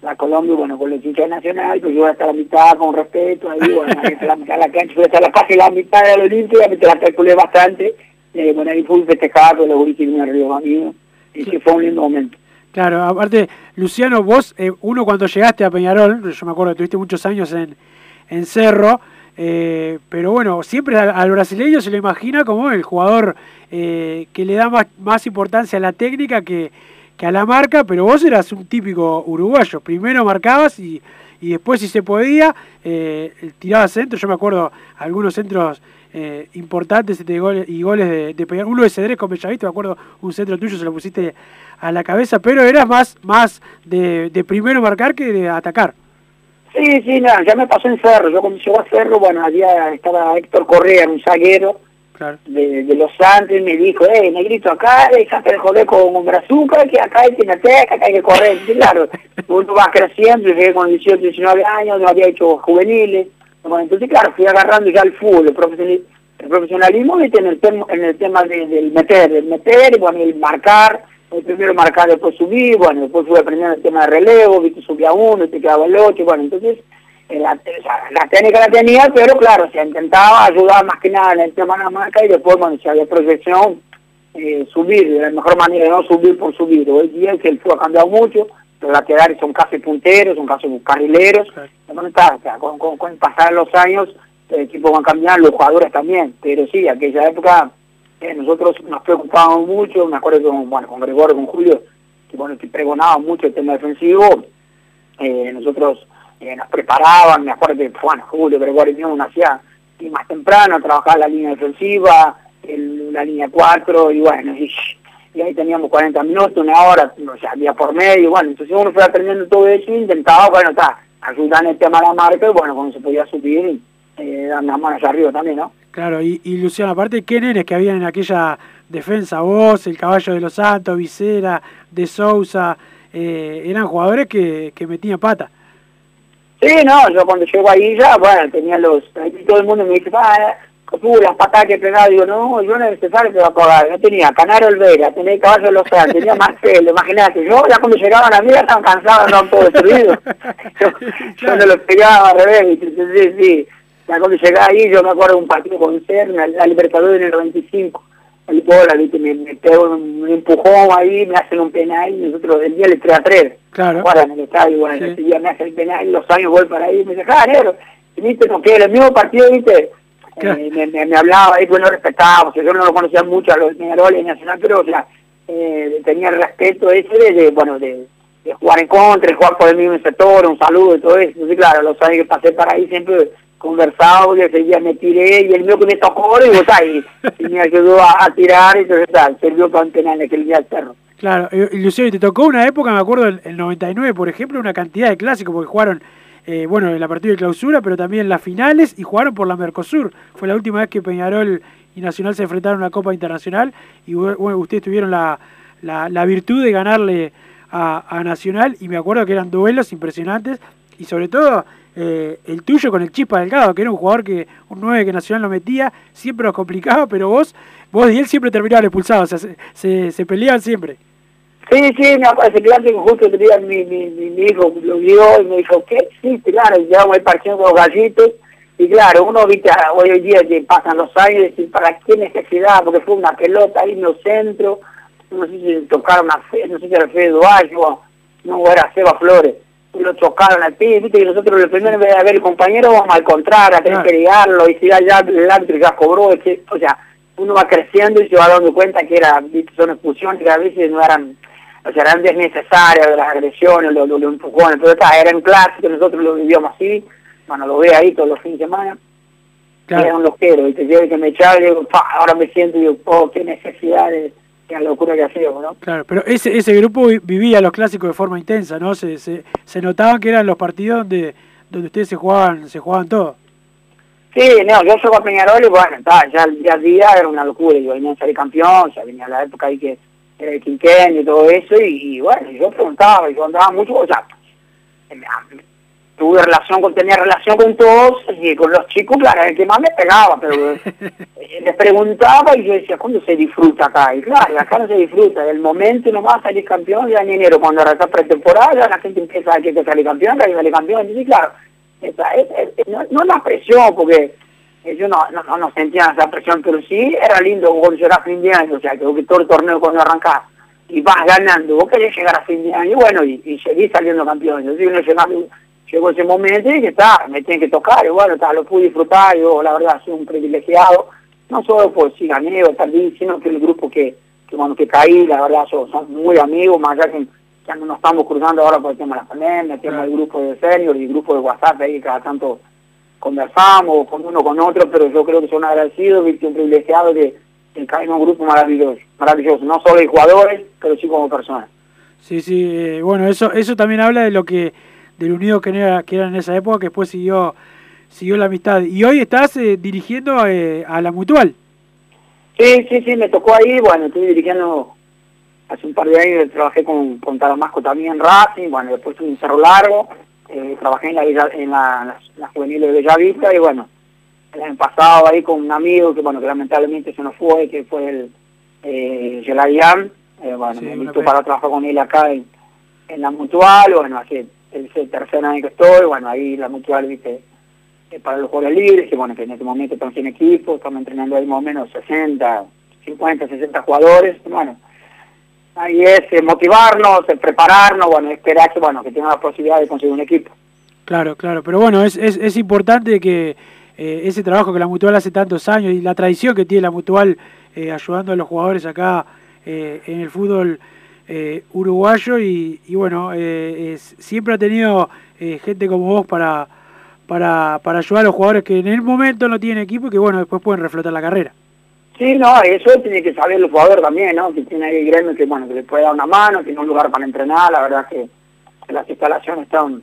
la Colombia, bueno, con la hinchas nacional, pues yo hasta la mitad con respeto, ahí, bueno, hasta la mitad de la cancha, fui hasta la casi la mitad de la Olimpia, me la calculé bastante, y bueno, ahí fui festejado con los guritos que arriba mío, y sí fue un lindo momento. Claro, aparte, Luciano, vos, eh, uno cuando llegaste a Peñarol, yo me acuerdo que tuviste muchos años en, en Cerro, eh, pero bueno, siempre al, al, brasileño se lo imagina como el jugador eh, que le da más, más importancia a la técnica que, que, a la marca, pero vos eras un típico uruguayo. Primero marcabas y, y después, si se podía, eh, tirabas centro. Yo me acuerdo algunos centros eh, importantes este, goles, y goles de, de Peñarol. Uno de Cedrés con Bellavista, me acuerdo, un centro tuyo se lo pusiste a la cabeza, pero eras más, más de, de primero marcar que de atacar. Sí, sí, no, ya me pasó en Cerro. Yo cuando llegó a Cerro, bueno, allá estaba Héctor Correa, un zaguero de, de Los Santos, y me dijo, eh, negrito, acá dejate de joder con un brazuca, que acá hay que acá hay que correr. Sí, claro, uno va creciendo, llegué con 18, 19 años, no había hecho juveniles. Bueno, entonces, claro, fui agarrando ya el fútbol, el, el profesionalismo, ¿viste? en el, tema, en el tema de- del meter, del meter, bueno, el marcar, el primero marcar, después subir, bueno, después fui aprendiendo el tema de relevo, viste, subía uno, te quedaba el otro, bueno, entonces eh, la, la técnica la tenía, pero claro, se intentaba ayudar más que nada en el tema de la marca y después, bueno, si había proyección, eh, subir, de la mejor manera, no subir por subir. Hoy día que el fútbol ha cambiado mucho, los laterales son casi punteros, son casi carrileros, bueno, está, o sea, con, con, pasar los años, el equipo van cambiando, los jugadores también, pero sí, aquella época eh, nosotros nos preocupábamos mucho, me acuerdo con, bueno, con Gregorio, con Julio, que bueno, que pregonaban mucho el tema defensivo, eh, nosotros eh, nos preparaban, me acuerdo que, bueno, Julio, Gregorio y yo hacía y más temprano, trabajaba la línea defensiva, el- la línea 4, y bueno, y, y ahí teníamos 40 minutos, una hora, o sea, día por medio, bueno, entonces uno fue aprendiendo todo eso y intentaba, bueno, está, ayudar en el tema de la marca, y bueno, cuando se podía subir, eh, dar las manos arriba también, ¿no? Claro, y, y Luciano, aparte, ¿qué nenes que habían en aquella defensa? Vos, el Caballo de los Santos, Vicera, De Sousa, eh, eran jugadores que, que metían pata. Sí, no, yo cuando llego ahí ya, bueno, tenía los, ahí todo el mundo me dice, ah, tú las patadas que pegaba, digo, no, yo no es necesario que va a pagar, yo tenía Canaro Olvera, tenía Caballo de los Santos, tenía Marcelo, imagínate, yo ya cuando llegaban a mí ya estaban cansados, no todo destruido. yo, yo no los pegaba al revés, ¿viste? sí, sí, ya cuando llegaba ahí, yo me acuerdo de un partido con Cerna, la Libertadores en el 95, el bola, ¿viste? Me, me pegó un, empujón ahí, me hacen un penal, y nosotros del día le 3 a 3. Claro. Ahora en el estadio, bueno, Sí. ese día me hace el penal, los años voy para ahí, me dice, ah, negro, viste, no que el mismo partido, viste, Eh, me, me, me hablaba ahí, pues no respetaba, porque yo no lo conocía mucho a los de Peñarol y Nacional, pero, o sea, eh, tenía el respeto ese de, de, bueno, de, de jugar en contra, de jugar por el mismo sector, un saludo y todo eso. Entonces, claro, los años que pasé para ahí siempre conversaba, y ese día me tiré, y el mío que me tocó, y, o sea, y, y me ayudó a, a tirar, y entonces, tal, sirvió para un penal aquel día al perro. Claro, y Luciano, y te tocó una época, me acuerdo, el, el 99, por ejemplo, una cantidad de clásicos, porque jugaron, eh, bueno, en la partida de clausura, pero también las finales, y jugaron por la Mercosur. Fue la última vez que Peñarol y Nacional se enfrentaron a una Copa Internacional, y ustedes tuvieron la, la, virtud de ganarle a, Nacional, y me acuerdo que eran duelos impresionantes, y sobre todo eh, el tuyo con el Chispa Delgado, que era un jugador que, un 9 que Nacional lo metía, siempre los complicaba, pero vos, vos y él siempre terminaban expulsados, o sea, se, se, se peleaban siempre. Sí, sí, me acuerdo ese clásico justo el día mi, mi, mi, hijo lo vio y me dijo, ¿qué? Sí, claro, llevamos ahí partiendo con los gallitos. Y claro, uno, viste, hoy en día que pasan los años, y ¿para qué necesidad? Porque fue una pelota ahí en los centros, no sé si tocaron a Fe, no sé si era Fede Duayo, no, era Seba Flores, y lo chocaron al pie, viste, y nosotros lo primero en vez de ver el compañero, vamos al contrario, a tener que ligarlo, y si ya, ya el árbitro ya cobró, es que, o sea, uno va creciendo y se va dando cuenta que era, viste, son expulsiones que a veces no eran, o sea, eran desnecesarias las agresiones, los, los, los empujones, pero está, era clásico, nosotros lo vivíamos así, bueno, lo ve ahí todos los fines de semana, Claro. era un loquero, y te llevo que me echaba y digo, ahora me siento y digo, oh, qué necesidad de, qué locura que hacíamos, ¿no? Claro, pero ese, ese grupo vi- vivía los clásicos de forma intensa, ¿no? Se, se, se notaban que eran los partidos donde, donde ustedes se jugaban, se jugaban todo. Sí, no, yo llego a Peñarol y bueno, está, ya el día a día era una locura, yo venía a salir campeón, ya venía la época ahí que el quinquenio y todo eso, y, y bueno, yo preguntaba, yo andaba mucho, o sea, me- tuve relación con, tenía relación con todos, y con los chicos, claro, el que más me pegaba, pero eh, les preguntaba y yo decía, ¿cuándo se disfruta acá? Y claro, acá no se disfruta, el momento nomás salir campeón, ya en enero, cuando arranca pretemporada, la gente empieza a que salir campeón, que salir campeón, entonces claro, esa, es, es- no, no la presión, porque ellos no, no, no, no sentían esa presión, pero sí era lindo cuando a fin de año, o sea, que, todo el torneo cuando arrancás y vas ganando, vos querés llegar a fin de año, y bueno, y, y seguís saliendo campeón, entonces uno llegando, llegó ese momento y que está, me tienen que tocar, y bueno, está, lo pude disfrutar, yo la verdad soy un privilegiado, no solo por si gané o tal sino que el grupo que, que bueno, que caí, la verdad son, son muy amigos, más allá que ya no nos estamos cruzando ahora por el tema de la pandemia, el tema del grupo de senior y el grupo de WhatsApp ahí cada tanto conversamos con uno con otro, pero yo creo que son agradecidos, viste, un privilegiado de, de caer en un grupo maravilloso, maravilloso, no solo de jugadores, pero sí como personas. Sí, sí, eh, bueno, eso eso también habla de lo que del unido que era, que era en esa época, que después siguió siguió la amistad. Y hoy estás eh, dirigiendo eh, a la Mutual. Sí, sí, sí, me tocó ahí, bueno, estoy dirigiendo hace un par de años, trabajé con, con Taramasco también en Racing, bueno, después un Cerro Largo, eh, trabajé en la, Villa- en la, la juvenil de Bellavista y bueno, el año pasado ahí con un amigo que bueno, que lamentablemente se nos fue, que fue el eh, Geladian, eh, bueno, Sí, me invitó para trabajar con él acá en, en la Mutual, bueno, hace el, el tercer año que estoy, bueno, ahí la Mutual, viste, para los jugadores libres, que bueno, que en este momento estamos en equipo, estamos entrenando ahí más o menos 60, 50, 60 jugadores, bueno, ahí es eh, motivarnos, eh, prepararnos, bueno, esperar que, bueno, que tengan la posibilidad de conseguir un equipo. Claro, claro, pero bueno, es, es, es importante que eh, ese trabajo que la Mutual hace tantos años y la tradición que tiene la Mutual eh, ayudando a los jugadores acá en el fútbol uruguayo y, y bueno, siempre ha tenido gente como vos para, para, para ayudar a los jugadores que en el momento no tienen equipo y que bueno, después pueden reflotar la carrera. Sí, no, eso tiene que saber el jugador también, ¿no? Que tiene ahí el gremio que, bueno, que le puede dar una mano, tiene un lugar para entrenar, la verdad que las instalaciones están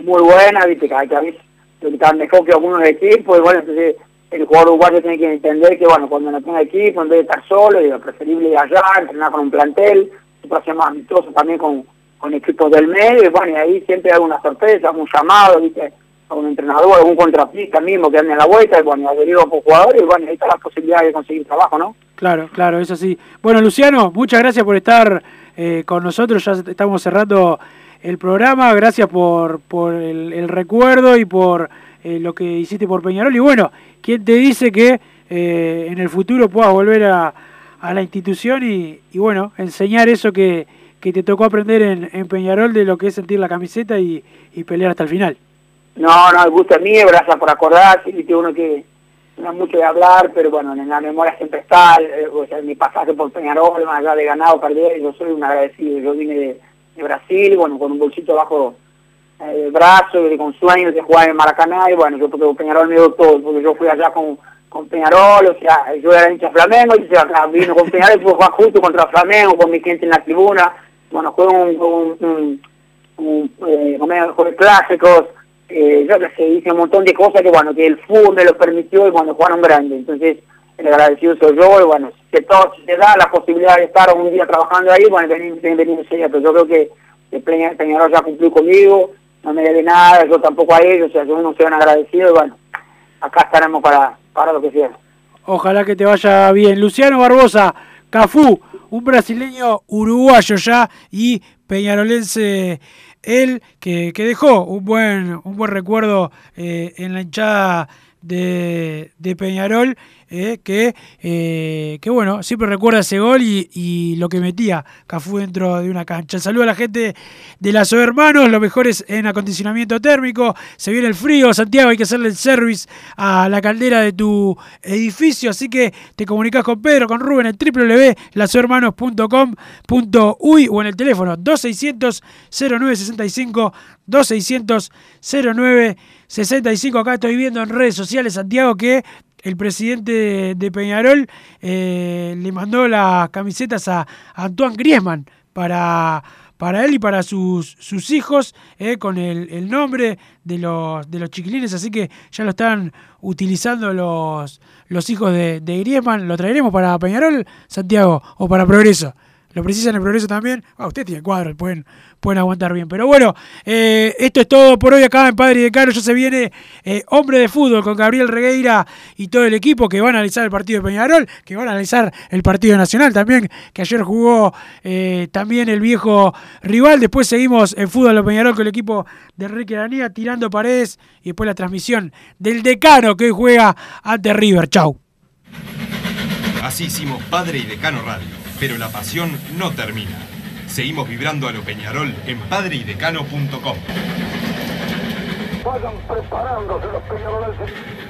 muy buenas, viste, que que veces están mejor que algunos equipos, y bueno, entonces el jugador uruguayo tiene que entender que, bueno, cuando no tenga equipo, en vez de estar solo, lo preferible ir allá, entrenar con un plantel, siempre hacemos amistosos también con, con equipos del medio, y bueno, y ahí siempre hay una sorpresa, un llamado, viste, a un entrenador, algún contratista mismo que ande en la vuelta, y bueno, adherido por jugadores, y bueno, ahí está la posibilidad de conseguir trabajo, ¿no? Claro, claro, eso sí. Bueno, Luciano, muchas gracias por estar eh, con nosotros. Ya estamos cerrando el programa. Gracias por, por el, el recuerdo y por eh, lo que hiciste por Peñarol. Y bueno, ¿quién te dice que eh, en el futuro puedas volver a, a la institución y, y bueno, enseñar eso que, que te tocó aprender en, en Peñarol de lo que es sentir la camiseta y, y pelear hasta el final? No, no, el gusto es mío, gracias por acordarse, viste uno que no es mucho de hablar, pero bueno, en la memoria siempre está, eh, o sea, mi pasaje por Peñarol, más allá de ganado, perder, yo soy un agradecido, yo vine de, Brasil, bueno, con un bolsito bajo el brazo, y con sueños de jugar en Maracaná, y bueno, yo porque Peñarol me dio todo, porque yo fui allá con, con Peñarol, o sea, yo era hincha Flamengo, y acá vino con Peñarol, y pude jugar justo contra Flamengo, con mi gente en la tribuna, bueno, juego un, un, un, un, eh, clásicos, eh, yo que sé, hice un montón de cosas que bueno, que el fútbol me lo permitió y cuando jugaron grande, entonces el agradecido soy yo y bueno, si todo te da la posibilidad de estar un día trabajando ahí, bueno, venir enseguida, pero yo creo que el Peña- Peñarol ya cumplió conmigo, no me debe nada, yo tampoco a ellos, o sea, yo no soy un agradecido y bueno, acá estaremos para, para lo que sea. Ojalá que te vaya bien. Luciano Barbosa, Cafú, un brasileño uruguayo ya y peñarolense él, que, que dejó un buen, un buen recuerdo eh, en la hinchada de, de Peñarol, eh, que, eh, que bueno, siempre recuerda ese gol y, lo que metía Cafú dentro de una cancha. Saludo a la gente de las Hermanos, los mejores en acondicionamiento térmico. Se viene el frío, Santiago, hay que hacerle el service a la caldera de tu edificio, así que te comunicas con Pedro, con Rubén en www.lasohermanos.com.uy o en el teléfono 2600 0965 2600 0965 acá estoy viendo en redes sociales Santiago que el presidente de, Peñarol eh, le mandó las camisetas a Antoine Griezmann para, para él y para sus, sus hijos, eh, con el, el nombre de los, de los chiquilines, así que ya lo están utilizando los, los hijos de, de Griezmann. ¿Lo traeremos para Peñarol, Santiago, o para Progreso? ¿Lo precisan el Progreso también? Ah, usted tiene cuadro, pueden, pueden aguantar bien. Pero bueno, eh, esto es todo por hoy acá en Padre y Decano. Ya se viene eh, Hombre de Fútbol con Gabriel Regueira y todo el equipo que van a analizar el partido de Peñarol, que van a analizar el partido nacional también, que ayer jugó eh, también el viejo rival. Después seguimos en Fútbol de Peñarol con el equipo de Enrique Aranía tirando paredes y después la transmisión del Decano que hoy juega ante River. Chau. Así hicimos Padre y Decano Radio, pero la pasión no termina. Seguimos vibrando a lo Peñarol en padreidecano.com. Vayan preparándose los.